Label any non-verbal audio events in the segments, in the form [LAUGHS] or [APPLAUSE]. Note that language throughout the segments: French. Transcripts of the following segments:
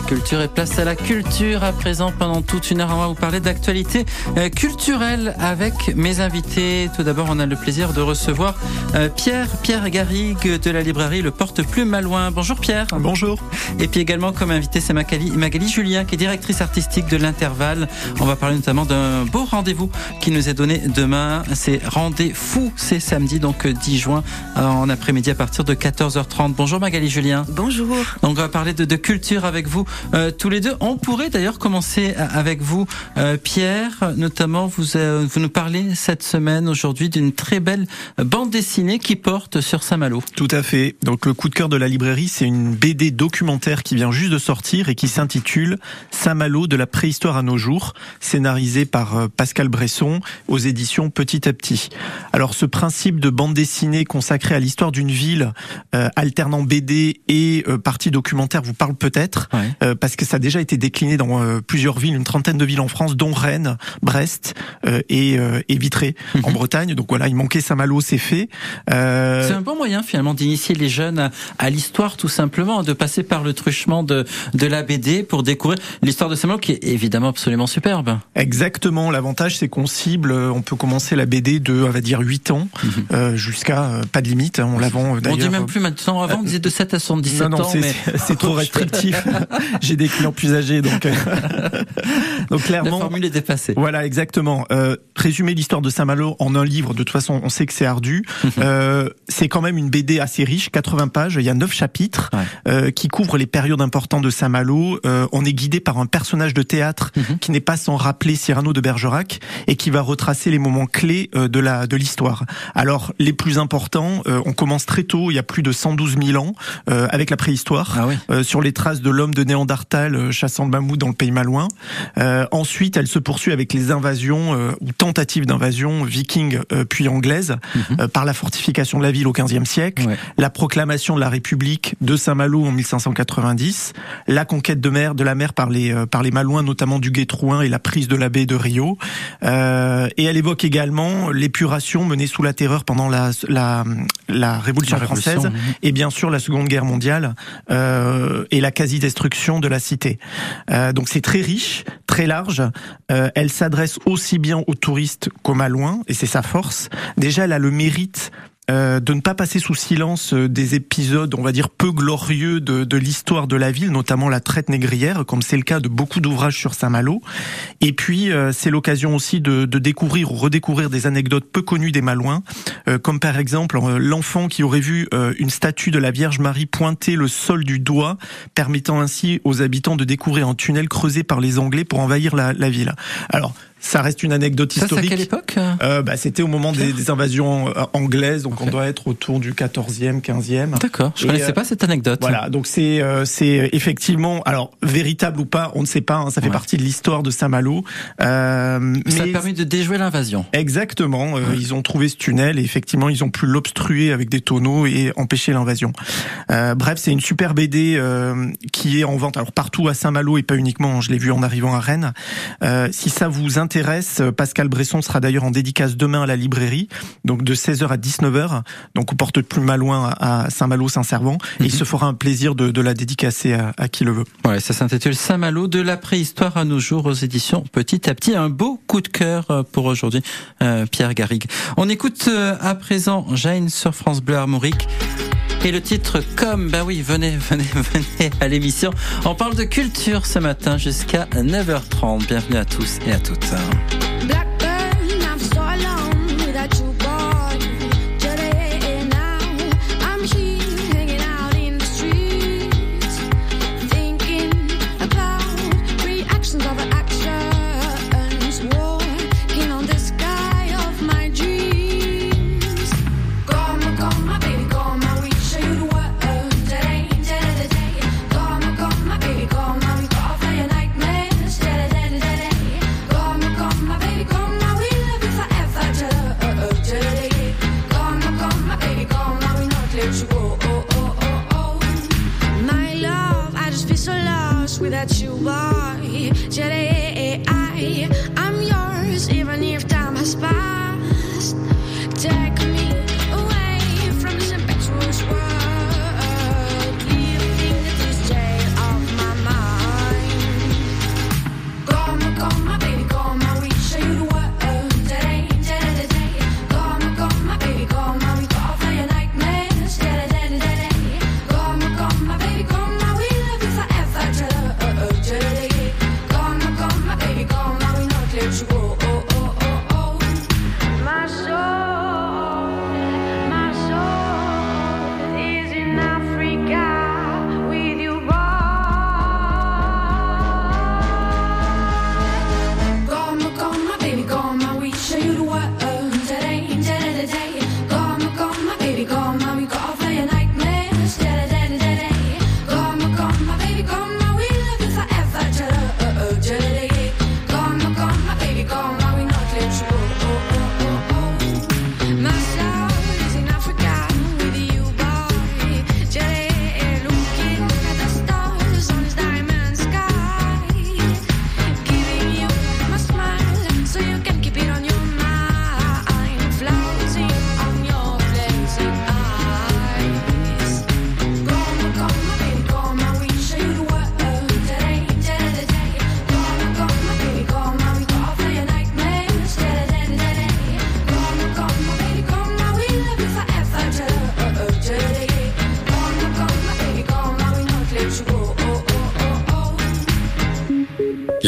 Culture et place à la culture à présent pendant toute une heure. On va vous parler d'actualité euh, culturelle avec mes invités. Tout d'abord, on a le plaisir de recevoir euh, Pierre, Pierre Garrigue de la librairie Le Porte-Plume à Loin. Bonjour Pierre. Bonjour. Et puis également comme invité, c'est Magali, Magali Julien qui est directrice artistique de l'Intervalle. On va parler notamment d'un beau rendez-vous qui nous est donné demain. C'est Rendez-Fou, c'est samedi donc 10 juin en après-midi à partir de 14h30. Bonjour Magali Julien. Bonjour. Donc on va parler de, de culture avec vous euh, tous les deux. On pourrait d'ailleurs commencer avec vous, euh, Pierre. Notamment, vous, euh, vous nous parlez cette semaine, aujourd'hui, d'une très belle bande dessinée qui porte sur Saint-Malo. Tout à fait. Donc le coup de cœur de la librairie, c'est une BD documentaire qui vient juste de sortir et qui s'intitule Saint-Malo de la préhistoire à nos jours, scénarisé par Pascal Bresson aux éditions Petit à Petit. Alors ce principe de bande dessinée consacrée à l'histoire d'une ville, alternant BD et partie documentaire, vous parle peut-être. Euh, parce que ça a déjà été décliné dans euh, plusieurs villes, une trentaine de villes en France, dont Rennes, Brest euh, et, et Vitré en mhm. Bretagne. Donc voilà, il manquait Saint-Malo, c'est fait. C'est un bon moyen finalement d'initier les jeunes à, l'histoire tout simplement, de passer par le truchement de, de la BD pour découvrir l'histoire de Saint-Malo qui est évidemment absolument superbe. Exactement, l'avantage c'est qu'on cible, on peut commencer la BD de, on va dire, 8 ans mhm. jusqu'à pas de limite, hein, on la vend d'ailleurs. On dit même plus maintenant, avant on disait de 7 à 77 non, non, ans. C'est trop [LAUGHS] restrictif. [LAUGHS] j'ai des clients plus âgés, donc euh, [LAUGHS] donc clairement. La formule est dépassée. Voilà, exactement. Euh, résumer l'histoire de Saint-Malo en un livre, de toute façon, on sait que c'est ardu. euh, c'est quand même une BD assez riche, 80 pages. Il y a 9 chapitres euh, qui couvrent les périodes importantes de Saint-Malo. Euh, on est guidé par un personnage de théâtre mhm. qui n'est pas sans rappeler Cyrano de Bergerac et qui va retracer les moments clés euh, de la de l'histoire. Alors les plus importants, on commence très tôt, il y a plus de 112 000 ans, avec la préhistoire, ah oui. sur les traces de l'homme de Néandertal euh, chassant le mammouth dans le pays malouin. Euh, ensuite, elle se poursuit avec les invasions euh, ou tentatives d'invasion vikings puis anglaises mhm. par la fortification de la ville au XVe siècle, la proclamation de la République de Saint-Malo en 1590, la conquête de mer de la mer par les par les Malouins, notamment du Guétrouin et la prise de la baie de Rio. et elle évoque également l'épuration menée sous la terreur pendant la la, la Révolution, française et bien sûr la Seconde Guerre mondiale et la quasi-destruction de la cité. Euh, donc c'est très riche, très large. Euh, elle s'adresse aussi bien aux touristes qu'aux malouins, et c'est sa force. Déjà, elle a le mérite euh, de ne pas passer sous silence euh, des épisodes, on va dire, peu glorieux de, de l'histoire de la ville, notamment la traite négrière, comme c'est le cas de beaucoup d'ouvrages sur Saint-Malo. Et puis, euh, c'est l'occasion aussi de, de, découvrir ou redécouvrir des anecdotes peu connues des Malouins, comme par exemple l'enfant qui aurait vu une statue de la Vierge Marie pointer le sol du doigt, permettant ainsi aux habitants de découvrir un tunnel creusé par les Anglais pour envahir la, la ville. Alors, ça reste une anecdote ça, historique. à quelle époque euh, bah, C'était au moment des, des, invasions euh, anglaises, donc on doit être autour du 14e, 15e. D'accord, je ne connaissais euh, pas cette anecdote. Voilà, donc c'est euh, c'est effectivement, alors véritable ou pas, on ne sait pas, hein, ça fait partie de l'histoire de Saint-Malo. Euh, mais ça a permis de déjouer l'invasion. Exactement, ils ont trouvé ce tunnel et effectivement ils ont pu l'obstruer avec des tonneaux et empêcher l'invasion. bref, c'est une super BD qui est en vente alors partout à Saint-Malo et pas uniquement, je l'ai vu en arrivant à Rennes. si ça vous intéresse, euh, Pascal Bresson sera d'ailleurs en dédicace demain à la librairie, donc de 16h à 19h, donc on porte plus loin à Saint-Malo-Saint-Servant, et il mhm. se fera un plaisir de, la dédicacer à, qui le veut. Ouais, ça s'intitule Saint-Malo de la préhistoire à nos jours aux éditions Petit à Petit. Un beau coup de cœur euh, pour aujourd'hui, euh, Pierre Garrigue. On écoute à présent Jane sur France Bleu Armorique. Et le titre comme, bah oui, venez, [LAUGHS] venez, venez à l'émission. On parle de culture ce matin jusqu'à 9h30. Bienvenue à tous et à toutes.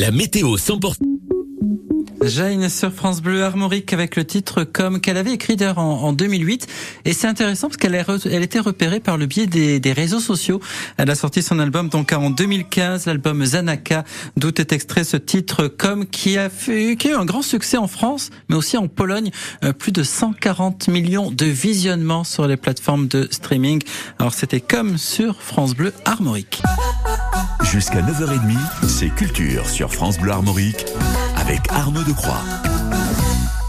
La météo 100%. Jane sur France Bleu Armorique avec le titre comme qu'elle avait écrit d'ailleurs en, 2008 et c'est intéressant parce qu'elle elle était repérée par le biais des, des, réseaux sociaux. Elle a sorti son album donc en 2015, l'album Zanaka, d'où est extrait ce titre comme qui a fait qui a eu un grand succès en France mais aussi en Pologne, euh, plus de 140 millions de visionnements sur les plateformes de streaming. Alors c'était comme sur France Bleu Armorique. Jusqu'à 9h30, c'est Culture sur France Bleu Armorique avec Arnaud de Croix.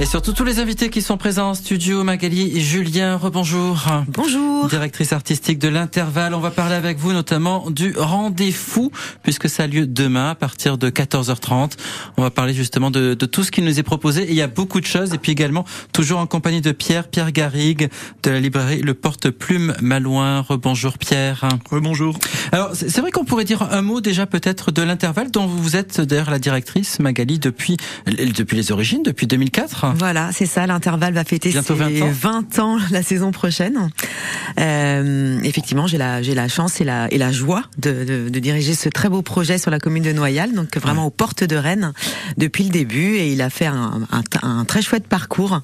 Et surtout tous les invités qui sont présents en studio, Magali et Julien, rebonjour. Bonjour. Directrice artistique de l'Intervalle, on va parler avec vous notamment du rendez-vous, puisque ça a lieu demain à partir de 14h30. On va parler justement de, de tout ce qui nous est proposé. il y a beaucoup de choses. Et puis également, toujours en compagnie de Pierre, Pierre Garrigue, de la librairie Le Porte-Plume Malouin. Rebonjour Pierre. Rebonjour. Alors c'est vrai qu'on pourrait dire un mot déjà peut-être de l'Intervalle, dont vous êtes d'ailleurs la directrice, Magali, depuis, depuis les origines, depuis 2004. Voilà, c'est ça. L'intervalle va fêter ses 20 ans. la saison prochaine. Euh, effectivement, j'ai la j'ai la chance et la et la joie de, de, de, diriger ce très beau projet sur la commune de Noyal, donc vraiment aux portes de Rennes depuis le début. Et il a fait un, un, un, très chouette parcours,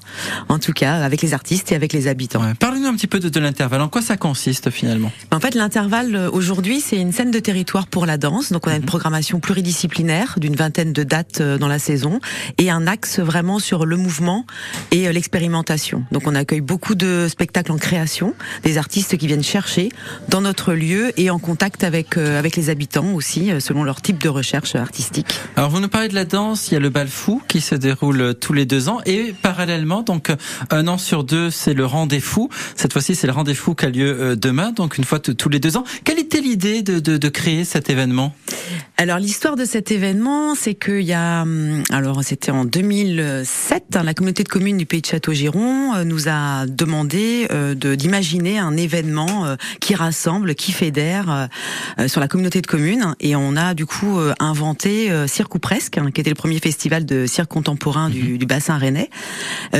en tout cas avec les artistes et avec les habitants. Ouais. Parlez-nous un petit peu de, de l'intervalle. En quoi ça consiste finalement? En fait, l'intervalle euh, aujourd'hui, c'est une scène de territoire pour la danse. Donc, on a une mhm. programmation pluridisciplinaire d'une vingtaine de dates euh, dans la saison et un axe vraiment sur le mouvement et euh, l'expérimentation. Donc on accueille beaucoup de spectacles en création, des artistes qui viennent chercher dans notre lieu et en contact avec euh, avec les habitants aussi, euh, selon leur type de recherche artistique. Alors vous nous parlez de la danse, il y a le bal fou qui se déroule tous les deux ans et parallèlement, donc un an sur deux, c'est le rendez-vous. Cette fois-ci, c'est le rendez-vous qui a lieu demain, donc une fois tous les deux ans. Quelle était l'idée de, de, de créer cet événement? Alors l'histoire de cet événement, c'est qu'il y a, hum, alors c'était en 2007, hein, la communauté de communes du pays de Château-Giron euh, nous a demandé euh, de d'imaginer un événement euh, qui rassemble, qui fédère sur la communauté de communes, et on a du coup inventé Cirque ou presque, hein, qui était le premier festival de cirque contemporain du, mhm. du bassin rennais,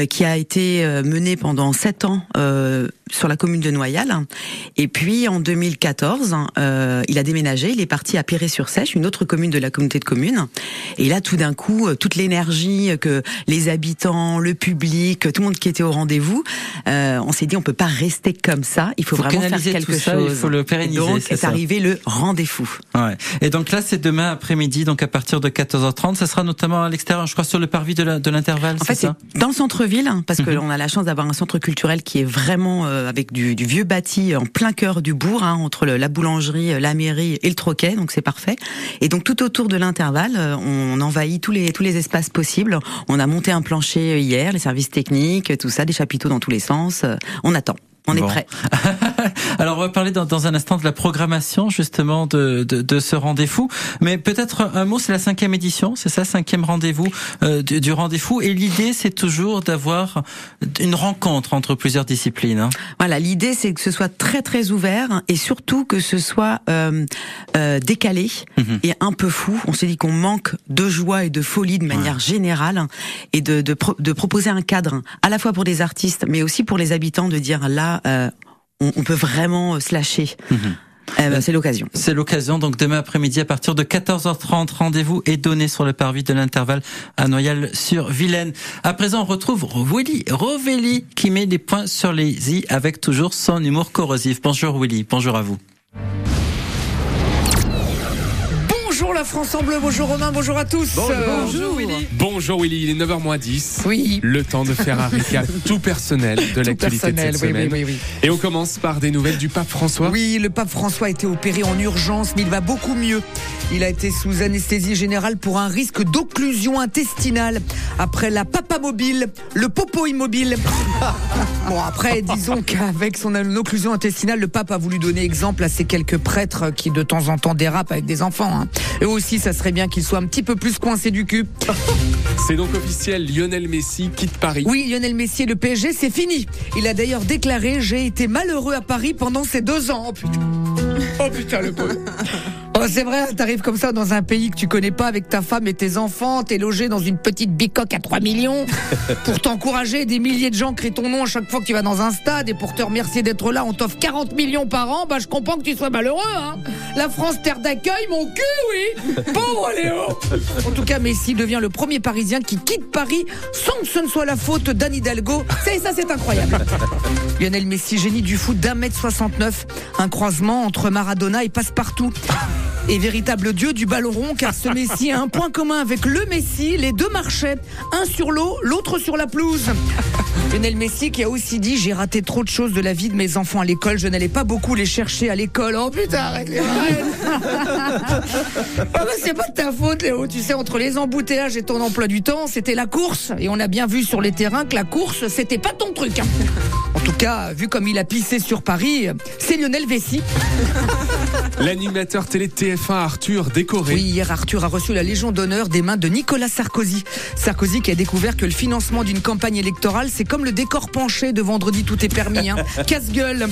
qui a été mené pendant sept ans sur la commune de Noyal. Et puis en 2014, euh, il a déménagé, il est parti à Piré-sur-Sèche, une autre commune de la communauté de communes. Et là, tout d'un coup, euh, toute l'énergie que les habitants, le public, tout le monde qui était au rendez-vous, euh, on s'est dit on peut pas rester comme ça. Il faut, vraiment faire quelque chose. il faut le pérenniser. Donc est, arrivé le rendez-vous. Ouais. Et donc là, c'est demain après-midi, donc à partir de 14h30. Ça sera notamment à l'extérieur, je crois, sur le parvis de l'intervalle. En fait, c'est dans le centre-ville, parce que mhm. on a la chance d'avoir un centre culturel qui est vraiment euh, avec du, du, vieux bâti en plein cœur du bourg, hein, entre le, la boulangerie, la mairie et le troquet, donc c'est parfait. Et donc tout autour de l'intervalle, euh, on envahit tous les tous les espaces possibles. On a monté un plancher hier, les services techniques, tout ça, des chapiteaux dans tous les sens. On attend. On est prêt. [LAUGHS] [LAUGHS] Alors on va parler dans, dans, un instant de la programmation justement de, de, de ce rendez-vous. Mais peut-être un mot, c'est la cinquième édition, c'est ça, cinquième rendez-vous euh, du, du rendez-vous. Et l'idée, c'est toujours d'avoir une rencontre entre plusieurs disciplines. Hein. Voilà, l'idée, c'est que ce soit très très ouvert et surtout que ce soit euh, euh, décalé mhm. et un peu fou. On s'est dit qu'on manque de joie et de folie de manière générale et de, de, de proposer un cadre à la fois pour des artistes, mais aussi pour les habitants de dire là euh, on, peut vraiment se lâcher. Eh ben, c'est l'occasion. C'est l'occasion. Donc demain après-midi à partir de 14h30, rendez-vous est donné sur le parvis de l'intervalle à Noyal-sur-Vilaine. À présent, on retrouve Willy Rovelli qui met des points sur les i avec toujours son humour corrosif. Bonjour Willy, bonjour à vous. Bonjour la France en bleu, bonjour Romain, bonjour à tous. Bonjour, Willy. Bonjour Willy, il est 9h 10. Oui. Le temps de faire un récap [LAUGHS] tout personnel de l'actualité de cette semaine. Oui, oui, Et on commence par des nouvelles du pape François. Oui, le pape François a été opéré en urgence, mais il va beaucoup mieux. Il a été sous anesthésie générale pour un risque d'occlusion intestinale après la papa mobile, le popo immobile. [LAUGHS] bon après, disons qu'avec son occlusion intestinale, le pape a voulu donner exemple à ces quelques prêtres qui de temps en temps dérapent avec des enfants. Hein. Et aussi, ça serait bien qu'il soit un petit peu plus coincé du cul. C'est donc officiel, Lionel Messi quitte Paris. Oui, Lionel Messi et le PSG, c'est fini. Il a d'ailleurs déclaré J'ai été malheureux à Paris pendant ces deux ans. Oh putain, oh, putain le pauvre. [LAUGHS] Oh, c'est vrai, t'arrives comme ça dans un pays que tu connais pas avec ta femme et tes enfants, t'es logé dans une petite bicoque à 3 millions. [LAUGHS] pour t'encourager, des milliers de gens crient ton nom à chaque fois que tu vas dans un stade et pour te remercier d'être là, on t'offre 40 millions par an, bah je comprends que tu sois malheureux. Hein. La France, terre d'accueil, mon cul, oui [LAUGHS] Pauvre Léo En tout cas, Messi devient le premier Parisien qui quitte Paris sans que ce ne soit la faute d'Anne Hidalgo. [LAUGHS] C'est ça, c'est incroyable. Lionel Messi, génie du foot d'un mètre 69, un croisement entre Maradona et Passepartout et véritable dieu du ballon rond car ce Messi a un point commun avec le Messi, les deux marchaient, un sur l'eau, l'autre sur la pelouse. Lionel Messi qui a aussi dit j'ai raté trop de choses de la vie de mes enfants à l'école, je n'allais pas beaucoup les chercher à l'école. Oh putain, arrête les ah bah, c'est pas de ta faute Léo, tu sais entre les embouteillages et ton emploi du temps, c'était la course et on a bien vu sur les terrains que la course c'était pas ton truc. Hein. En tout cas, vu comme il a pissé sur Paris, c'est Lionel Messi. [LAUGHS] L'animateur télé TF1 Arthur décoré. Oui, hier Arthur a reçu la Légion d'honneur des mains de Nicolas Sarkozy. Sarkozy qui a découvert que le financement d'une campagne électorale, c'est comme le décor penché de vendredi tout est permis. Hein. [LAUGHS] Casse-gueule.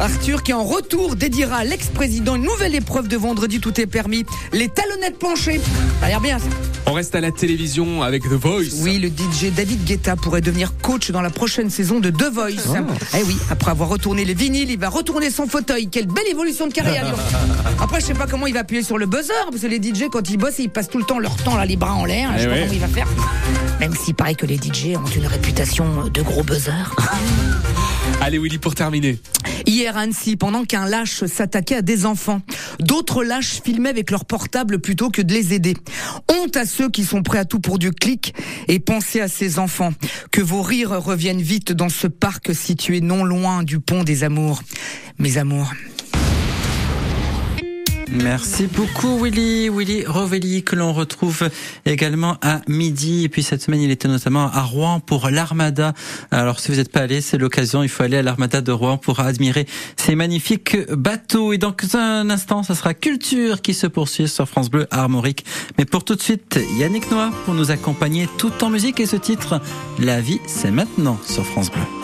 Arthur qui en retour dédiera à l'ex-président une nouvelle épreuve de vendredi tout est permis, les talonnettes penchées. Ça a l'air bien ça. On reste à la télévision avec The Voice. Oui, le DJ David Guetta pourrait devenir coach dans la prochaine saison de The Voice. Oh. Eh oui, après avoir retourné les vinyles, il va retourner son fauteuil. Quelle belle évolution de carrière. [LAUGHS] Après, je sais pas comment il va appuyer sur le buzzer, parce que les DJ, quand ils bossent, ils passent tout le temps leur temps là, les bras en l'air. Je sais pas comment il va faire. Même s'il paraît que les DJ ont une réputation de gros buzzer. Allez Willy pour terminer. Hier Annecy, pendant qu'un lâche s'attaquait à des enfants, d'autres lâches filmaient avec leur portable plutôt que de les aider. Honte à ceux qui sont prêts à tout pour du clic et pensez à ces enfants. Que vos rires reviennent vite dans ce parc situé non loin du pont des amours. Mes amours, Merci beaucoup Willy, Willy Rovelli que l'on retrouve également à midi et puis cette semaine il était notamment à Rouen pour l'Armada. Alors si vous n'êtes pas allé, c'est l'occasion, il faut aller à l'Armada de Rouen pour admirer ces magnifiques bateaux. Et dans un instant, ça sera Culture qui se poursuit sur France Bleu Armorique. Mais pour tout de suite, Yannick Noah pour nous accompagner tout en musique et ce titre, La vie c'est maintenant sur France Bleu.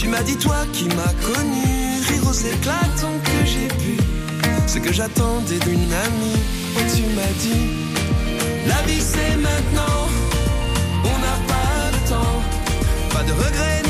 Tu m'as dit toi qui m'as connu rire éclatants que j'ai pu. Ce que j'attendais d'une amie, oh tu m'as dit, la vie c'est maintenant, on n'a pas de temps, pas de regrets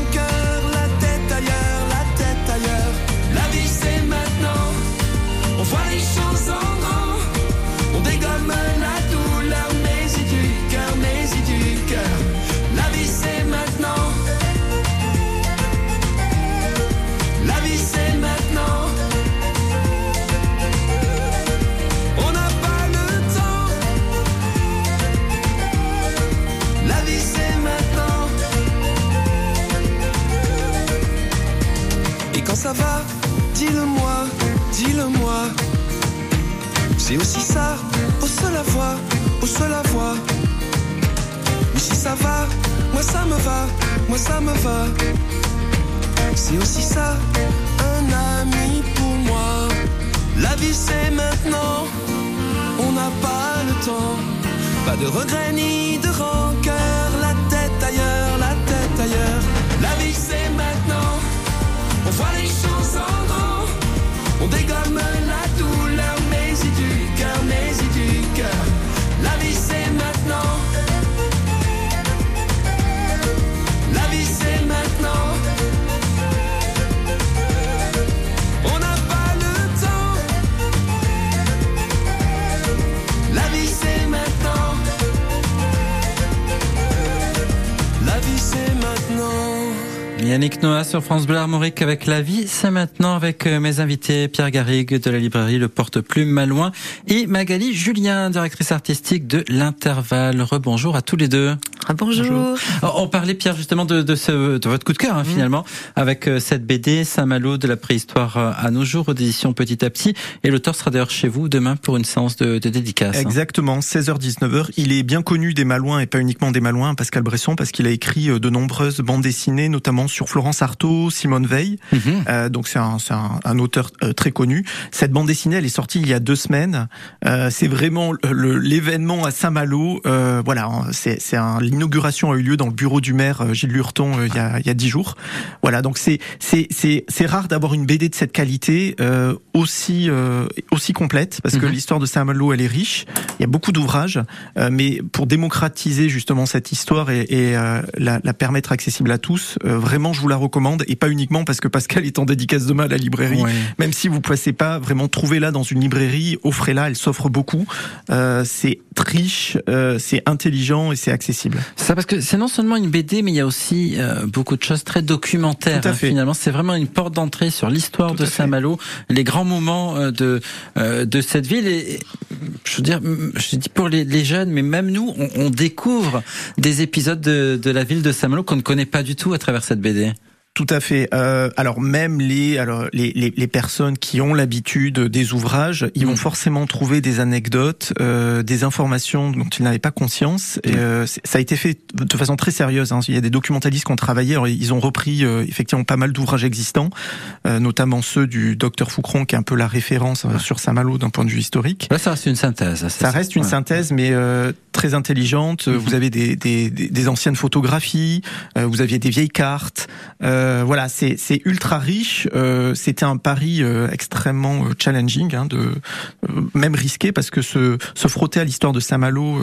va, moi ça me va. C'est aussi ça, un ami pour moi. La vie c'est maintenant, on n'a pas le temps. Pas de regrets ni de rancœur, Yannick Noah sur France Bleu Armorique avec la vie. C'est maintenant avec euh, mes invités Pierre Garrigue de la librairie Le Porte-Plume Malouin et Magali Julien, directrice artistique de l'Intervalle. Rebonjour à tous les deux. Bonjour. On parlait Pierre justement de, de, ce, de votre coup de cœur hein, mmh. finalement avec euh, cette BD Saint-Malo de la préhistoire euh, à nos jours aux éditions Petit à Petit et l'auteur sera d'ailleurs chez vous demain pour une séance de, de dédicace. Hein. Exactement, 16h-19h. Il est bien connu des Malouins et pas uniquement des Malouins, Pascal Bresson, parce qu'il a écrit de nombreuses bandes dessinées, notamment sur Florence Artaud, Simone Veil. Mhm. Euh, donc c'est un, un, un, auteur euh, très connu. Cette bande dessinée, elle est sortie il y a deux semaines. Euh, c'est vraiment l'événement à Saint-Malo. Euh, voilà, c'est l'inauguration a eu lieu dans le bureau du maire euh, Gilles Lurton il y a il y a dix jours. Voilà, donc c'est rare d'avoir une BD de cette qualité aussi aussi complète parce que mhm. l'histoire de Saint-Malo elle est riche. Il y a beaucoup d'ouvrages, mais pour démocratiser justement cette histoire et, et la, la, permettre accessible à tous, vraiment je vous la recommande et pas uniquement parce que Pascal est en dédicace demain à la librairie. Même si vous ne passez pas, vraiment trouvez-la dans une librairie, offrez-la, elle s'offre beaucoup. Euh, c'est riche, euh, c'est intelligent et c'est accessible. Ça parce que c'est non seulement une BD, mais il y a aussi euh, beaucoup de choses très documentaires. Hein, finalement, c'est vraiment une porte d'entrée sur l'histoire de Saint-Malo, les grands moments euh, de de cette ville. Et je veux dire, je dis pour les, les jeunes, mais même nous, on, on découvre des épisodes de, de la ville de Saint-Malo qu'on ne connaît pas du tout à travers cette BD. dedi. Tout à fait. Euh, alors même les, alors les, les, les personnes qui ont l'habitude des ouvrages, ils vont mm. forcément trouver des anecdotes, euh, des informations dont ils n'avaient pas conscience. Et, mm. euh, ça a été fait de façon très sérieuse. Hein. Il y a des documentalistes qui ont travaillé. Alors, ils ont repris euh, effectivement pas mal d'ouvrages existants, euh, notamment ceux du docteur Foucron, qui est un peu la référence euh, sur Saint-Malo d'un point de vue historique. Là, ça reste une synthèse. Ça, reste une synthèse, mais très intelligente. Mm-hmm. Vous avez des, des, des, anciennes photographies, vous aviez des vieilles cartes. Euh, voilà, c'est ultra riche. Euh, C'était un pari euh, extrêmement euh, challenging, hein, de même risqué parce que se, se frotter à l'histoire de Saint-Malo,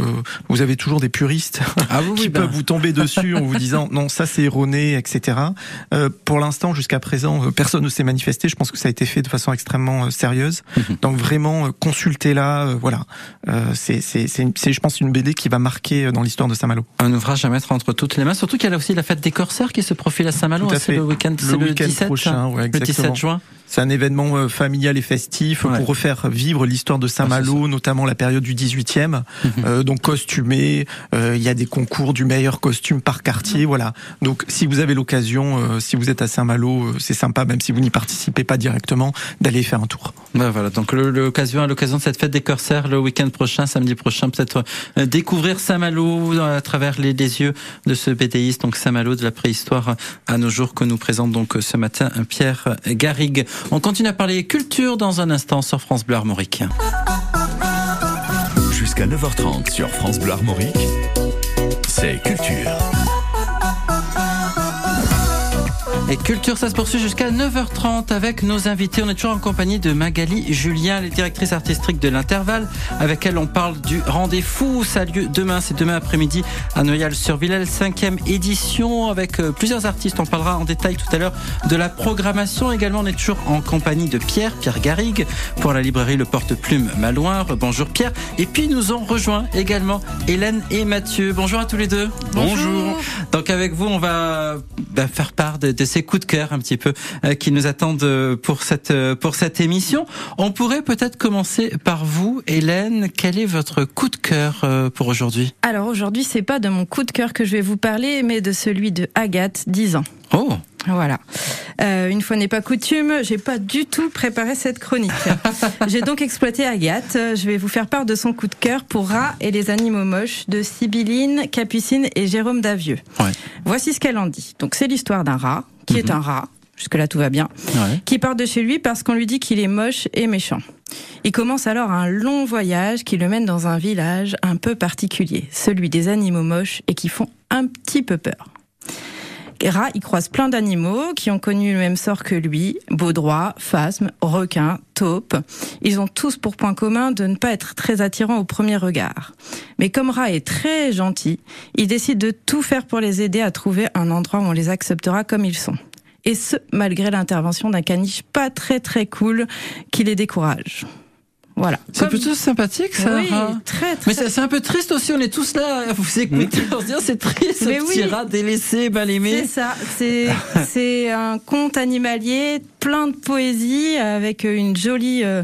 vous avez toujours des puristes [LAUGHS] ah qui peuvent ben. vous tomber dessus en vous disant [LAUGHS] non ça c'est erroné, etc. pour l'instant, jusqu'à présent, personne ne s'est manifesté. Je pense que ça a été fait de façon extrêmement sérieuse. Mhm. Donc vraiment, consultez-la. voilà, c'est c'est je pense une BD qui va marquer dans l'histoire de Saint-Malo. Un ouvrage à mettre entre toutes les mains. Surtout qu'il y a aussi la fête des corsaires qui se profile à Saint-Malo. Le week-end, c'est le, 17, prochain, ouais, le 17 juin. C'est un événement euh, familial et festif pour refaire vivre l'histoire de Saint-Malo, ah, notamment la période du 18e. Mhm. euh, donc costumé, euh, il y a des concours du meilleur costume par quartier, voilà. Donc si vous avez l'occasion, euh, si vous êtes à Saint-Malo, c'est sympa, même si vous n'y participez pas directement, d'aller faire un tour. Ben voilà, donc l'occasion à l'occasion de cette fête des corsaires le week-end prochain, samedi prochain, peut-être découvrir Saint-Malo à travers les, les, yeux de ce BDiste, donc Saint-Malo de la préhistoire à nos jours que nous présente donc ce matin Pierre Garrigue. On continue à parler culture dans un instant sur France Bleu Armorique. Jusqu'à 9h30 sur France Bleu Armorique, c'est culture. Et Culture, ça se poursuit jusqu'à 9h30 avec nos invités. On est toujours en compagnie de Magali Julien, les directrices artistiques de l'Intervalle, avec elle on parle du rendez-vous. Ça a lieu demain, c'est demain après-midi à Noyal-sur-Villel, cinquième édition avec euh, plusieurs artistes. On parlera en détail tout à l'heure de la programmation. Également, on est toujours en compagnie de Pierre, Pierre Garrigue, pour la librairie Le Porte-Plume Malouin. Bonjour Pierre. Et puis nous ont rejoint également Hélène et Mathieu. Bonjour à tous les deux. Bonjour. Donc avec vous, on va bah, faire part de, de ces coups de cœur un petit peu euh, qui nous attendent euh, pour cette euh, pour cette émission. On pourrait peut-être commencer par vous, Hélène. Quel est votre coup de cœur pour aujourd'hui? Alors aujourd'hui, c'est pas de mon coup de cœur que je vais vous parler, mais de celui de Agathe, 10 ans. Oh voilà. Euh, une fois n'est pas coutume, j'ai pas du tout préparé cette chronique. [LAUGHS] j'ai donc exploité Agathe. Je vais vous faire part de son coup de cœur pour Rats et les animaux moches de Sibylline, Capucine et Jérôme Davieux. Ouais. Voici ce qu'elle en dit. Donc c'est l'histoire d'un rat qui est mhm. un rat. Jusque-là, tout va bien. Qui part de chez lui parce qu'on lui dit qu'il est moche et méchant. Il commence alors un long voyage qui le mène dans un village un peu particulier, celui des animaux moches et qui font un petit peu peur. Rat, il croise plein d'animaux qui ont connu le même sort que lui, baudroie, phasme, requin, taupe. Ils ont tous pour point commun de ne pas être très attirants au premier regard. Mais comme Rat est très gentil, il décide de tout faire pour les aider à trouver un endroit où on les acceptera comme ils sont. Et ce, malgré l'intervention d'un caniche pas très très cool qui les décourage. Voilà. C'est plutôt sympathique, ça. Oui, très, très. Mais c'est un peu triste aussi. On est tous là à vous écouter. on se dit, oh, c'est triste, ce petit rat délaissé, mal aimé. C'est ça. C'est, [LAUGHS] c'est un conte animalier plein de poésie avec une jolie, euh,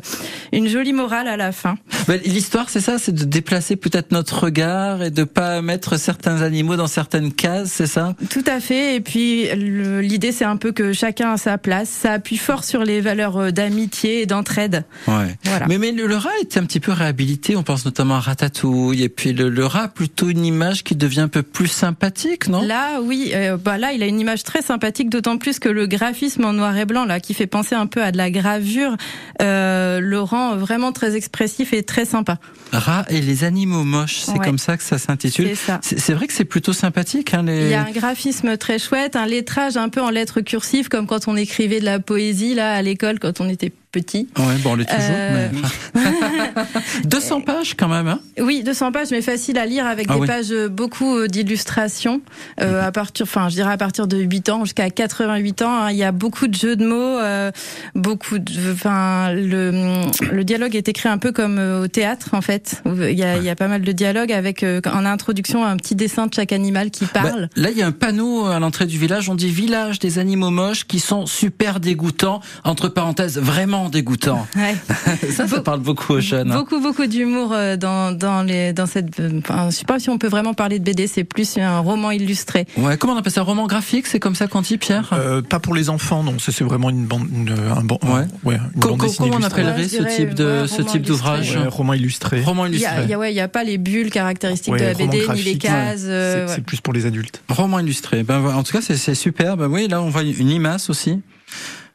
une jolie morale à la fin. L'histoire, c'est ça, c'est de déplacer peut-être notre regard et de pas mettre certains animaux dans certaines cases, c'est ça? Tout à fait. Et puis l'idée, c'est un peu que chacun a sa place. Ça appuie fort sur les valeurs euh, d'amitié et d'entraide. Ouais. Voilà. Mais, mais le, rat est un petit peu réhabilité. On pense notamment à Ratatouille. Et puis le, rat a plutôt une image qui devient un peu plus sympathique, non? Là, oui. Euh, bah là, il a une image très sympathique, d'autant plus que le graphisme en noir et blanc, là, qui fait penser un peu à de la gravure, euh, le rend vraiment très expressif et très sympa. Rat et les animaux moches, c'est comme ça que ça s'intitule. C'est vrai que c'est plutôt sympathique. Hein, les... Il y a un graphisme très chouette, un lettrage un peu en lettres cursives, comme quand on écrivait de la poésie là à l'école quand on était petit. Ouais, bon, on l'est toujours. 200 euh, [LAUGHS] pages quand même. Hein oui, 200 pages, mais facile à lire avec ah des pages euh, beaucoup euh, d'illustrations. Euh, mhm. à partir, enfin, je dirais à partir de 8 ans jusqu'à 88 ans, hein, il y a beaucoup de jeux de mots, euh, beaucoup de, enfin, le, le dialogue est écrit un peu comme au théâtre en fait. Il y a, il y a pas mal de dialogues avec en introduction un petit dessin de chaque animal qui bah, parle. là, il y a un panneau à l'entrée du village. On dit village des animaux moches qui sont super dégoûtants. Entre parenthèses, vraiment dégoûtant. [LAUGHS] ça, ça parle beaucoup aux jeunes. Hein. Beaucoup, beaucoup d'humour euh, dans, dans, les, dans cette. Enfin, je sais pas si on peut vraiment parler de BD, c'est plus un roman illustré. Ouais, comment on appelle ça Un roman graphique C'est comme ça qu'on dit, Pierre? Euh, Pas pour les enfants, non. C'est vraiment une bande. un bon, ouais. ouais comment on appellerait ce type de ce type d'ouvrage? Roman illustré. Roman illustré. Il y a, ouais, il y a pas les bulles caractéristiques de la BD ni les cases. Euh, c'est plus pour les adultes. Roman illustré. Ben, en tout cas, c'est super. Ben, oui, là, on voit une image aussi.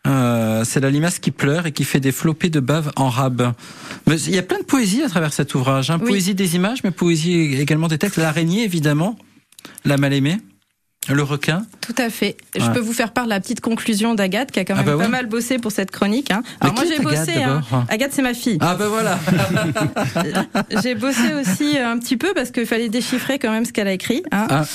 Euh, c'est la limace qui pleure et qui fait des flopées de bave en rab. Mais il y a plein de poésie à travers cet ouvrage. Hein. Poésie des images, mais poésie également des textes. L'araignée, évidemment. La mal-aimée. Le requin Tout à fait. Je peux vous faire part de la petite conclusion d'Agathe, qui a quand ah même bah pas mal bossé pour cette chronique. Hein. Alors moi j'ai bossé. Hein. Agathe, c'est ma fille. Ah ben voilà. [LAUGHS] j'ai bossé aussi un petit peu parce qu'il fallait déchiffrer quand même ce qu'elle a écrit. Hein. Ah.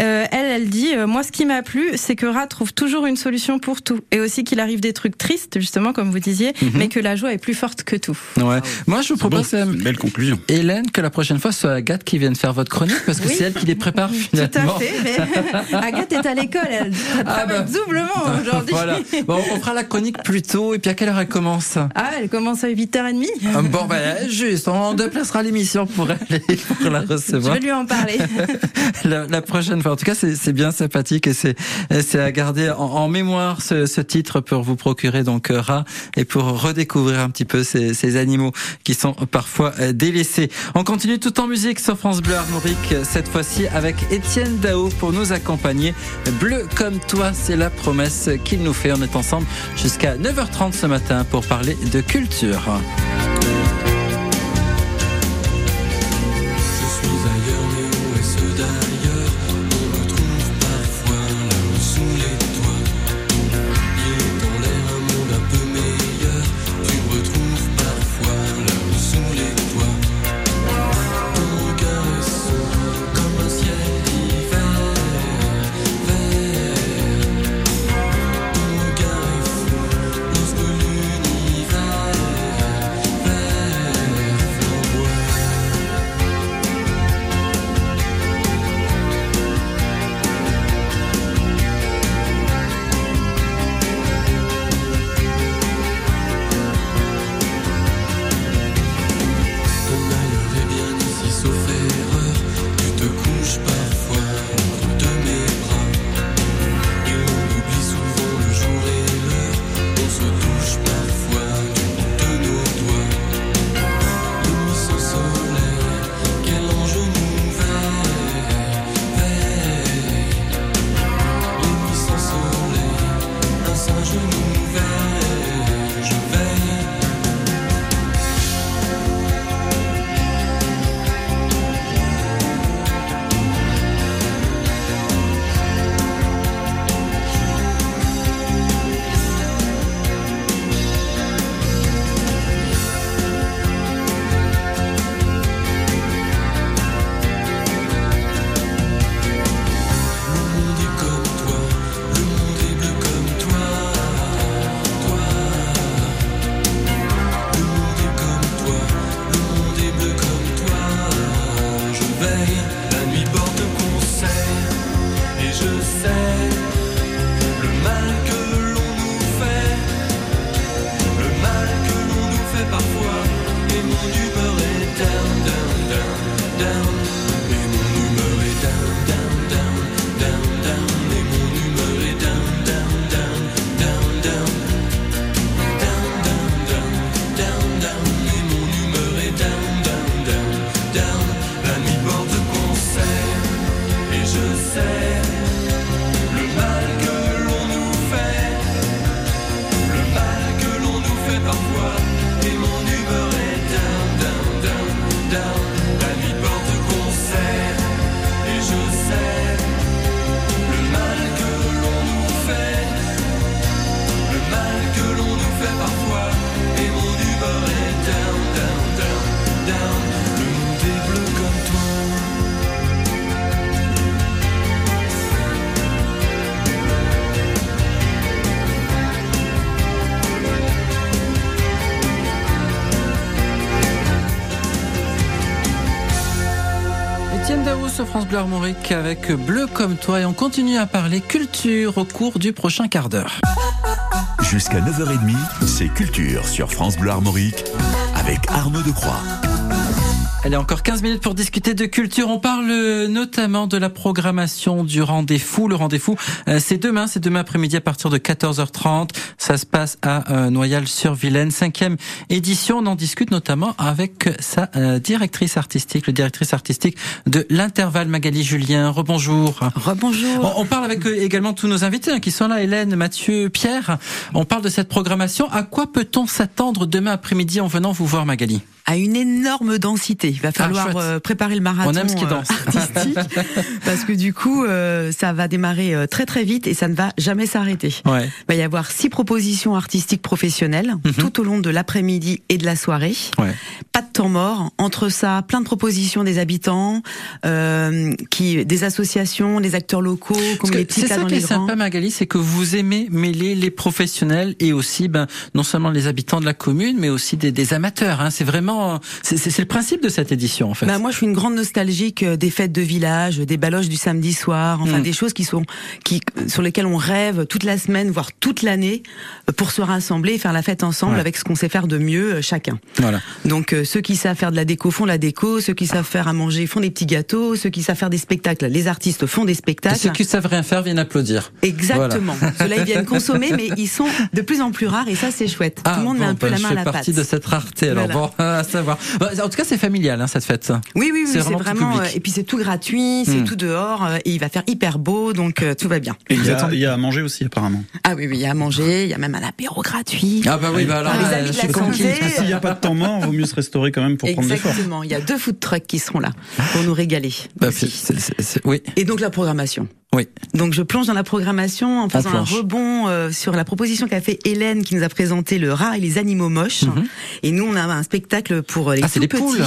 Euh, elle, elle dit euh, moi ce qui m'a plu, c'est que Rat trouve toujours une solution pour tout, et aussi qu'il arrive des trucs tristes justement comme vous disiez, mhm. mais que la joie est plus forte que tout. Ouais. Moi je vous propose une euh, belle conclusion. Hélène que la prochaine fois soit Agathe qui vienne faire votre chronique parce que c'est elle qui les prépare finalement. [LAUGHS] Tout à fait. Mais... Agathe est à l'école, elle ah travaille bah. doublement [LAUGHS] aujourd'hui. Voilà. Bon, on fera la chronique plus tôt, et puis à quelle heure elle commence? Ah, elle commence à 8h30. Ah, bon, ben, juste, on déplacera l'émission pour aller [LAUGHS] pour la recevoir. Je vais lui en parler. [LAUGHS] la, prochaine fois. En tout cas, c'est bien sympathique et c'est à garder en, mémoire ce, ce, titre pour vous procurer donc euh, rat et pour redécouvrir un petit peu ces, ces animaux qui sont parfois euh, délaissés. On continue tout en musique sur France Bleu Armorique, cette fois-ci avec Étienne Dao pour nous accompagner Bleu comme toi, c'est la promesse qu'il nous fait. On est ensemble jusqu'à 9h30 ce matin pour parler de culture. Armorique avec Bleu comme toi et on continue à parler culture au cours du prochain quart d'heure. Jusqu'à 9h30, c'est Culture sur France Bleu Armorique avec Arnaud Decroix. Allez, encore 15 minutes pour discuter de culture. On parle notamment de la programmation du rendez-vous. Le rendez-vous, euh, c'est demain, c'est demain après-midi à partir de 14h30. Ça se passe à euh, Noyal-sur-Vilaine, cinquième édition. On en discute notamment avec sa euh, directrice artistique, le directrice artistique de l'Intervalle, Magali Julien. Rebonjour. Rebonjour. On, parle avec également tous nos invités hein, qui sont là, Hélène, Mathieu, Pierre. On parle de cette programmation. À quoi peut-on s'attendre demain après-midi en venant vous voir, Magali? À une énorme densité. Il va ah, falloir euh, préparer le marathon On aime ce qui danse. Euh, artistique [LAUGHS] parce que du coup, euh, ça va démarrer très très vite et ça ne va jamais s'arrêter. Ouais. Il va y avoir six propositions artistiques professionnelles mhm. tout au long de l'après-midi et de la soirée. Ouais. Pas de temps mort. Entre ça, plein de propositions des habitants, qui, des associations, des acteurs locaux, comme les petits dans. C'est ça qui est sympa, Magali, c'est que vous aimez mêler les professionnels et aussi, ben, non seulement les habitants de la commune, mais aussi des, des amateurs. Hein. C'est vraiment c'est le principe de cette édition en fait. Bah, moi, je suis une grande nostalgique euh, des fêtes de village, des baloches du samedi soir, enfin mm. des choses qui sont qui sur lesquelles on rêve toute la semaine, voire toute l'année, euh, pour se rassembler et faire la fête ensemble avec ce qu'on sait faire de mieux euh, chacun. Voilà. Donc ceux qui savent faire de la déco font la déco, ceux qui savent faire à manger font des petits gâteaux, ceux qui savent faire des spectacles, les artistes font des spectacles. Et ceux qui savent rien faire viennent applaudir. Exactement. Ceux-là ils viennent consommer, mais [LAUGHS] ils sont de plus en plus rares et ça c'est chouette. Ah, Tout le monde met un peu bah, la main à la pâte. partie de cette rareté. Alors bon, [LAUGHS] à savoir. Bah, en tout cas, c'est familial, hein, cette fête. Oui, oui, oui c'est vraiment. Euh, et puis c'est tout gratuit, c'est hmm. tout dehors, euh, et il va faire hyper beau, donc euh, tout va bien. Et il y, a, il y, a à manger aussi, apparemment. Ah oui, oui, il y a à manger, il y a même un apéro gratuit. Ah bah oui, bah alors, ah, les amis de la santé. S'il n'y a pas de temps mort, il vaut mieux se restaurer quand même pour prendre des Exactement. Il y a deux food trucks qui seront là pour nous régaler. Bah, oui. Et donc la programmation. Oui. Donc je plonge dans la programmation en faisant un rebond euh, sur la proposition qu'a fait Hélène qui nous a présenté le rat et les animaux moches. Mhm. Et nous on a un spectacle pour les ah, tout petits. Poules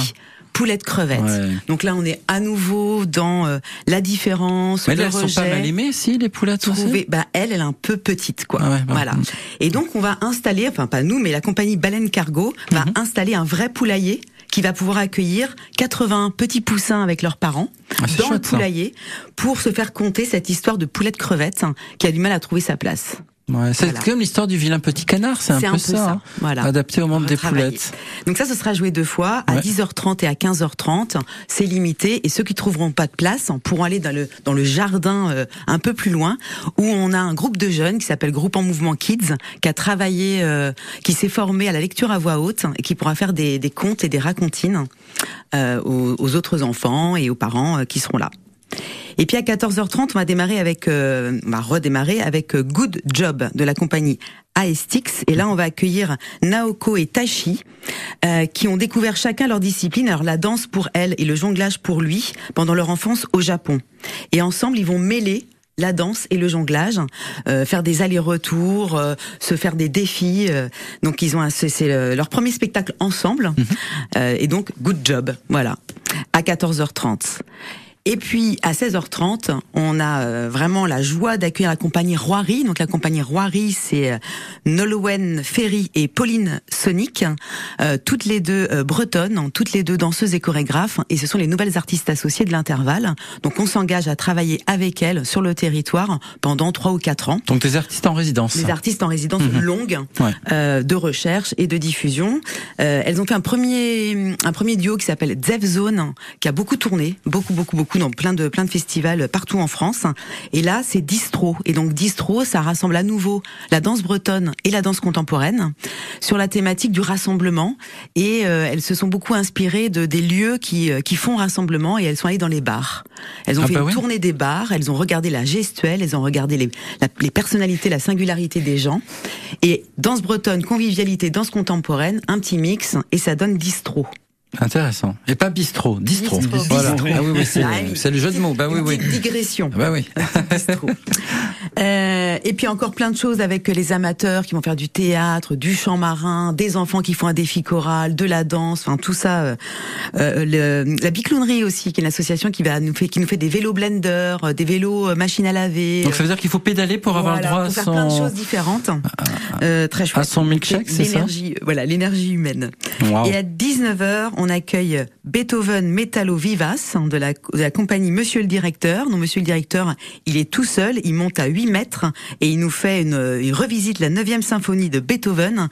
poulettes crevettes. Donc là, on est à nouveau dans euh, la différence. Mais le elles sont pas mal aimées, si les poulettes aussi. Bah elle, elle est un peu petite, quoi. Ah bah, voilà. Mm. Et donc on va installer, enfin pas nous, mais la compagnie Baleine Cargo va mhm. installer un vrai poulailler qui va pouvoir accueillir 80 petits poussins avec leurs parents ah, dans le poulailler pour se faire compter cette histoire de poulette crevette hein, qui a du mal à trouver sa place. Ouais, c'est comme l'histoire du vilain petit canard, c'est un, peu ça, hein. voilà. adapté au monde des poulettes. Donc ça, ce sera joué deux fois, à 10h30 et à 15h30. C'est limité et ceux qui trouveront pas de place pourront aller dans le dans le jardin euh, un peu plus loin, où on a un groupe de jeunes qui s'appelle Groupe en Mouvement Kids, qui a travaillé, euh, qui s'est formé à la lecture à voix haute et qui pourra faire des, des contes et des racontines euh, aux, aux, autres enfants et aux parents qui seront là. Et puis à 14h30, on va démarrer avec, euh, on va redémarrer avec euh, Good Job de la compagnie Aestix. Et là, on va accueillir Naoko et Tashi, euh, qui ont découvert chacun leur discipline. Alors la danse pour elle et le jonglage pour lui pendant leur enfance au Japon. Et ensemble, ils vont mêler la danse et le jonglage, euh, faire des allers-retours, euh, se faire des défis. Euh. donc ils ont c'est leur premier spectacle ensemble. Mhm. et donc good job, voilà, à 14h30. Et puis à 16h30, on a euh, vraiment la joie d'accueillir la compagnie Roiry. Donc la compagnie Roiry, c'est euh, Nolwenn Ferry et Pauline Sonic, euh, toutes les deux bretonnes, toutes les deux danseuses et chorégraphes, et ce sont les nouvelles artistes associées de l'intervalle. Donc on s'engage à travailler avec elles sur le territoire pendant trois ou quatre ans. Donc des artistes en résidence. Des artistes en résidence mhm. longue de recherche et de diffusion. elles ont fait un premier un premier duo qui s'appelle Zev Zone, qui a beaucoup tourné, beaucoup beaucoup beaucoup plein de plein de festivals partout en France. Et là, c'est distro. Et donc distro, ça rassemble à nouveau la danse bretonne et la danse contemporaine sur la thématique du rassemblement. Et euh, elles se sont beaucoup inspirées de des lieux qui euh, qui font rassemblement et elles sont allées dans les bars. Elles ont ah fait bah une tournée des bars. Elles ont regardé la gestuelle, elles ont regardé les les personnalités, la singularité des gens. Et danse bretonne, convivialité, danse contemporaine, un petit mix et ça donne distro. Intéressant. Et pas bistrot, distro. Voilà. Ah oui, oui, c'est le jeu de mots. Bah oui, oui. Digression. bah oui. [LAUGHS] euh, et puis encore plein de choses avec les amateurs qui vont faire du théâtre, du chant marin, des enfants qui font un défi choral, de la danse, enfin tout ça. Euh, euh le, la biclonnerie aussi, qui est une association qui va nous fait, qui nous fait des vélos blender, des vélos machines à laver. Donc ça veut dire qu'il faut pédaler pour avoir le droit à son... faire plein de choses différentes. Euh, très chouette. À son milkshake, c'est ça L'énergie, voilà, l'énergie humaine. Et à 19h, on accueille Beethoven Metallo Vivas de la, de la compagnie Monsieur le Directeur. Donc Monsieur le Directeur, il est tout seul, il monte à 8 mètres et il nous fait une, il revisite la 9e symphonie de Beethoven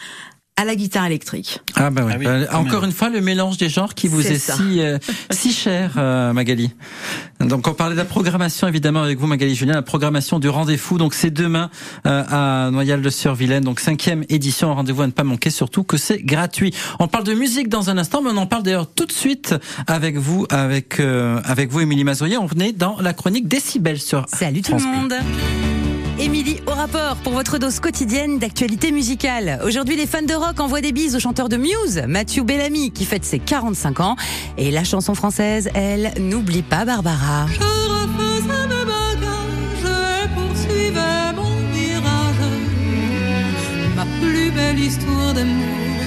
à la guitare électrique. Ah bah, oui. Bah, encore une fois le mélange des genres qui vous est, si euh, si cher euh, Magali. Donc on parlait de la programmation évidemment avec vous Magali Julien, la programmation du rendez-vous. Donc c'est demain euh, à Noyal de Sur-Vilaine, donc cinquième édition, rendez-vous à ne pas manquer, surtout que c'est gratuit. On parle de musique dans un instant, mais on en parle d'ailleurs tout de suite avec vous, avec avec vous Émilie Mazoyer. On venait dans la chronique Décibel sur Salut tout le monde. Émilie au rapport pour votre dose quotidienne d'actualité musicale. Aujourd'hui, les fans de rock envoient des bises au chanteur de Muse, Mathieu Bellamy, qui fête ses 45 ans. Et la chanson française, elle, n'oublie pas Barbara. Je refaisais mes bagages et poursuivais mon virage. Ma plus belle histoire d'amour,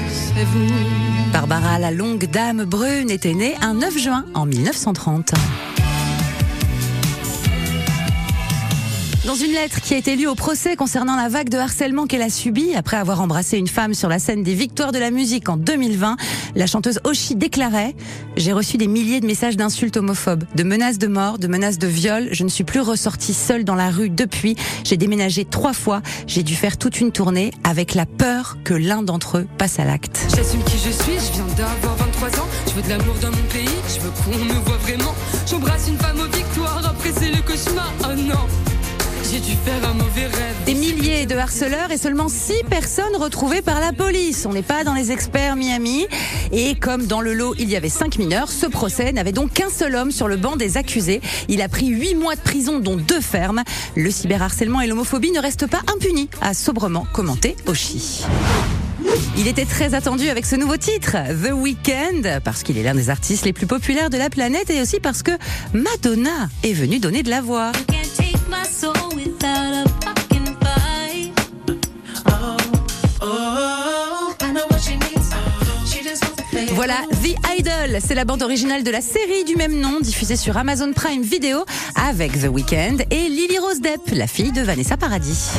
c'est vous. Barbara, la longue dame brune, était née un 9 juin en 1930. Dans une lettre qui a été lue au procès concernant la vague de harcèlement qu'elle a subie après avoir embrassé une femme sur la scène des Victoires de la musique en 2020, la chanteuse Oshi déclarait J'ai reçu des milliers de messages d'insultes homophobes, de menaces de mort, de menaces de viol. Je ne suis plus ressortie seule dans la rue depuis. J'ai déménagé trois fois. J'ai dû faire toute une tournée avec la peur que l'un d'entre eux passe à l'acte. J'assume qui je suis, je viens d'avoir 23 ans. Je veux de l'amour dans mon pays, je veux qu'on me voit vraiment. J'embrasse une femme aux victoires, après c'est le cauchemar. Oh non j'ai dû faire un mauvais rêve. Des milliers de harceleurs et seulement six personnes retrouvées par la police. On n'est pas dans les experts Miami. Et comme dans le lot, il y avait cinq mineurs, ce procès n'avait donc qu'un seul homme sur le banc des accusés. Il a pris huit mois de prison, dont deux fermes. Le cyberharcèlement et l'homophobie ne restent pas impunis, a sobrement commenté Oshi. Il était très attendu avec ce nouveau titre, The Weeknd, parce qu'il est l'un des artistes les plus populaires de la planète et aussi parce que Madonna est venue donner de la voix. Voilà, The Idol, c'est la bande originale de la série du même nom, diffusée sur Amazon Prime Video, avec The Weeknd et Lily Rose Depp, la fille de Vanessa Paradis.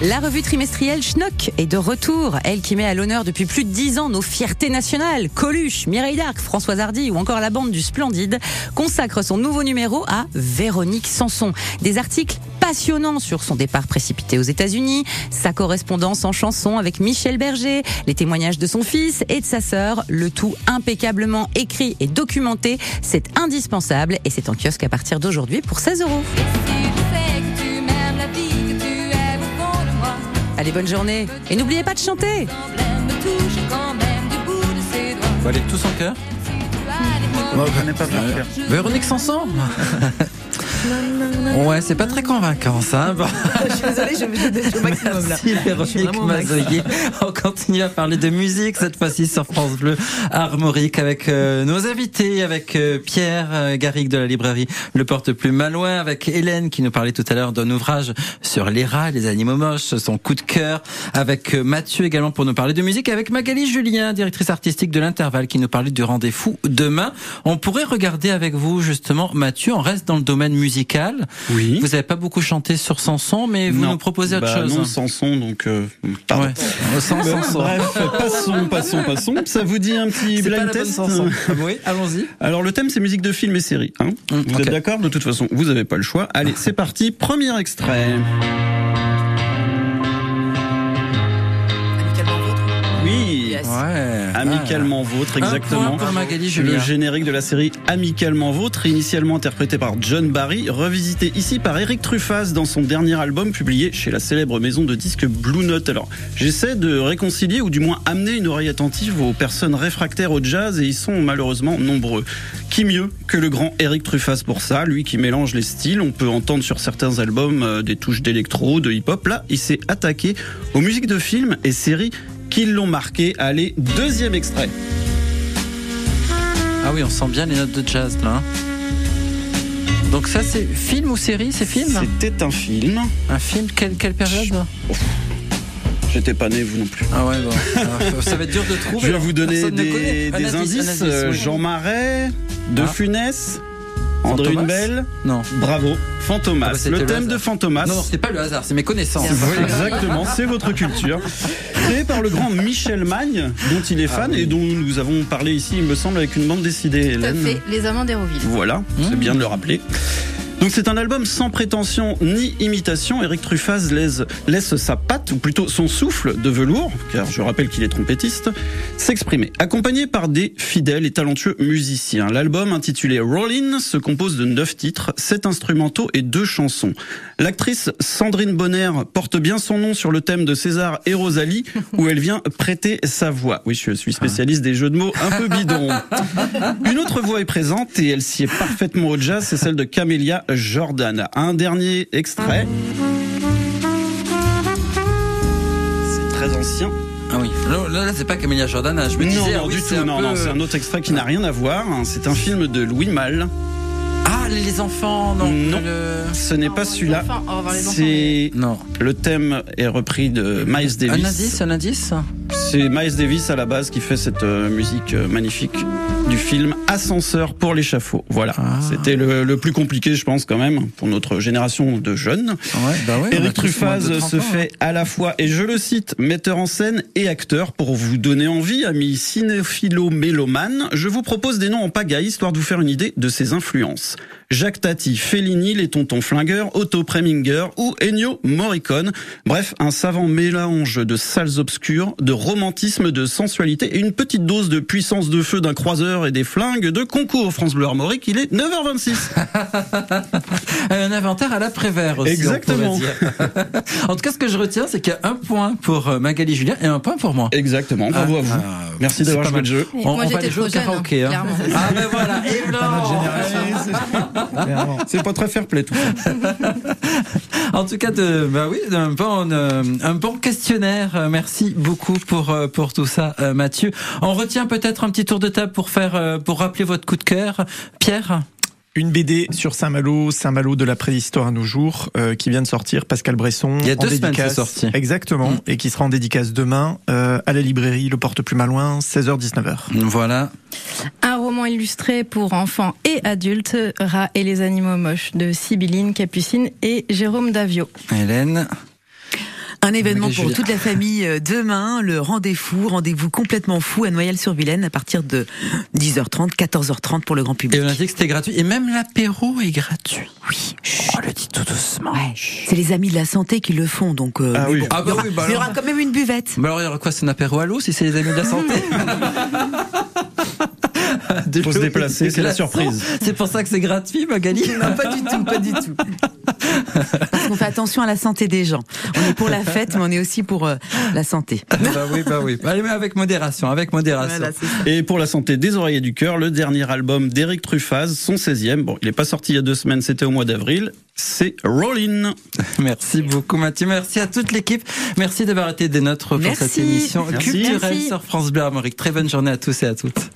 La revue trimestrielle Schnock est de retour. Elle qui met à l'honneur depuis plus de dix ans nos fiertés nationales. Coluche, Mireille Darc, Françoise Hardy ou encore la bande du Splendide consacre son nouveau numéro à Véronique Sanson. Des articles passionnants sur son départ précipité aux États-Unis, sa correspondance en chanson avec Michel Berger, les témoignages de son fils et de sa sœur, le tout impeccablement écrit et documenté. C'est indispensable et c'est en kiosque à partir d'aujourd'hui pour 16 euros. Allez, bonne journée. Et n'oubliez pas de chanter. Vous allez tous en cœur Moi, je pas Véronique Sanson [LAUGHS] Ouais, c'est pas très convaincant ça. [LAUGHS] je suis désolée, je donne au maximum là. Merci Véronique Mazoyer. On continue à parler de musique cette fois-ci sur France Bleu Armorique avec euh, nos invités, avec euh, Pierre euh, Garrigue de la librairie Le Porte-Plume Malouin, avec Hélène qui nous parlait tout à l'heure d'un ouvrage sur les rats, les animaux moches, son coup de cœur, avec Mathieu également pour nous parler de musique, avec Magali Julien, directrice artistique de l'Intervalle qui nous parlait du rendez-vous demain. On pourrait regarder avec vous justement Mathieu, on reste dans le domaine musical. Oui. Vous n'avez pas beaucoup chanté sur Sanson, mais vous nous proposez autre bah chose. Non, Sanson, donc. Euh, pardon. Ouais. Sans, sans, Bref, passons, passons, passons. Ça vous dit un petit blind test [LAUGHS] Oui, allons-y. Alors le thème c'est musique de film et série. Hein mmh, vous okay. êtes d'accord? De toute façon, vous n'avez pas le choix. Allez, c'est parti. Premier extrait. Ouais. Amicalement vôtre, exactement. pour Magali Le générique de la série Amicalement vôtre, initialement interprété par John Barry, revisité ici par Eric Truffaz dans son dernier album publié chez la célèbre maison de disques Blue Note. Alors, j'essaie de réconcilier ou du moins amener une oreille attentive aux personnes réfractaires au jazz et ils sont malheureusement nombreux. Qui mieux que le grand Eric Truffaz pour ça, lui qui mélange les styles. On peut entendre sur certains albums euh, des touches d'électro, de hip-hop. Là, il s'est attaqué aux musiques de films et séries qui l'ont marqué. Allez, deuxième extrait. Ah oui, on sent bien les notes de jazz là. hein. Donc ça c'est film ou série C'est film? C'était un film. Un film quelle, quelle période? J'étais pas né, vous non plus. Ah ouais, bon. Alors, ça va être dur de trouver. Je vais vous donner Personne ne connaît. des, des indice, indice. Jean Marais, De Ah. Funès, André Fantomas Hunebelle. Non. Bravo, Fantomas. Ah bah, le thème de Fantomas. Non, non, c'est pas le hasard, c'est mes connaissances. Oui, [LAUGHS] exactement, c'est votre culture. Créé par le grand Michel Magne, dont il est fan et dont nous avons parlé ici, il me semble, avec une bande dessinée, Tout à fait, les amants d'Hérouville. Voilà, c'est bien de le rappeler. Donc c'est un album sans prétention ni imitation. Eric Truffaz laisse, laisse sa patte, ou plutôt son souffle de velours, car je rappelle qu'il est trompettiste, s'exprimer. Accompagné par des fidèles et talentueux musiciens. L'album intitulé Rollin se compose de neuf titres, sept instrumentaux et deux chansons. L'actrice Sandrine Bonner porte bien son nom sur le thème de César et Rosalie, où elle vient prêter sa voix. Oui, je suis spécialiste des jeux de mots un peu bidons. Une autre voix est présente et elle s'y est parfaitement au jazz, c'est celle de Camélia Jordan. Un dernier extrait. C'est très ancien. Ah oui. Là, là, c'est pas Camélia Jordan. Je me non, disais, non, ah oui, du c'est tout. un Non, peu- non, c'est un autre extrait qui n'a rien à voir. C'est un film de Louis Malle. Ah, les enfants, non. Non. Le- Ce n'est pas celui-là. C'est Non. le thème est repris de Miles Un Davis. indice, un indice C'est Miles Davis à la base qui fait cette euh, musique euh, magnifique du film Ascenseur pour l'échafaud. Voilà, Ah. c'était le, le plus compliqué, je pense quand même, pour notre génération de jeunes. Ouais, bah ouais. Eric Truffaz 30 se ans, fait à la fois, et je le cite, metteur en scène et acteur. Pour vous donner envie, amis cinéphilo-mélomanes, je vous propose des noms en pagaille, histoire de vous faire une idée de ses influences. Jacques Tati, Fellini, les tontons flingueurs, Otto Preminger ou Ennio Morricone. Bref, un savant mélange de salles obscures, de romantisme, de sensualité et une petite dose de puissance de feu d'un croiseur et des flingues de concours. France Bleu Armorique, il est 9h26. [LAUGHS] Un inventaire à l'après-vert aussi. Exactement. dire. [LAUGHS] en tout cas, ce que je retiens, c'est qu'il y a un point pour euh, Magali Julien et un point pour moi. Exactement, bravo Ah, à vous. ah, Merci d'avoir joué le jeu. Et On, moi, on va j'étais aller jouer au trop jeune, karaoké. hein. Ah ben voilà, et blanc. [LAUGHS] C'est pas très fair play tout ça. [LAUGHS] En tout cas, de, bah oui, un bon, euh, un bon questionnaire. Euh, Merci beaucoup pour euh, pour tout ça, Mathieu. On retient peut-être un petit tour de table pour faire pour rappeler votre coup de cœur, Pierre. Une BD sur Saint-Malo, Saint-Malo de la préhistoire à nos jours, euh, qui vient de sortir, Pascal Bresson. Il y a en deux semaines, dédicace. c'est sorti. Exactement, Mm. et qui sera en dédicace demain euh, à la librairie Le Porte Plus Malouin, 16h-19h. Voilà. Un roman illustré pour enfants et adultes, Rats et les animaux moches, de Sibylline Capucine et Jérôme Davio. Hélène. Un événement pour Julien. toute la famille euh, demain, le rendez-vous, rendez-vous complètement fou à Noyelles-sur-Vilaine à partir de 10h30, 14h30 pour le grand public. Et on a dit que c'était gratuit. Et même l'apéro est gratuit. Oui, On le dit tout doucement. Ouais. C'est les amis de la santé qui le font, donc euh, Ah mais oui. bon, Ah il y bah aura, oui, bah il y aura quand même une buvette. Bah alors, il y aura quoi C'est un apéro à l'eau si c'est les amis de la santé? [LAUGHS] De [LAUGHS] Faut se déplacer, c'est la surprise. C'est pour ça que c'est gratuit, Magali Non, pas du tout, pas du tout. Parce qu'on fait attention à la santé des gens. On est pour la fête, mais on est aussi pour euh, la santé. bah oui, bah oui. Allez, [LAUGHS] mais avec modération, avec modération. Voilà, et pour la santé des oreilles et du cœur, le dernier album d'Eric Truffaz, son 16e. Bon, il n'est pas sorti il y a deux semaines, c'était au mois d'avril. C'est Rollin. Merci beaucoup Mathieu. Merci à toute l'équipe. Merci d'avoir été des nôtres pour cette émission culturelle sur France Bleu Armorique. Très bonne journée à tous et à toutes.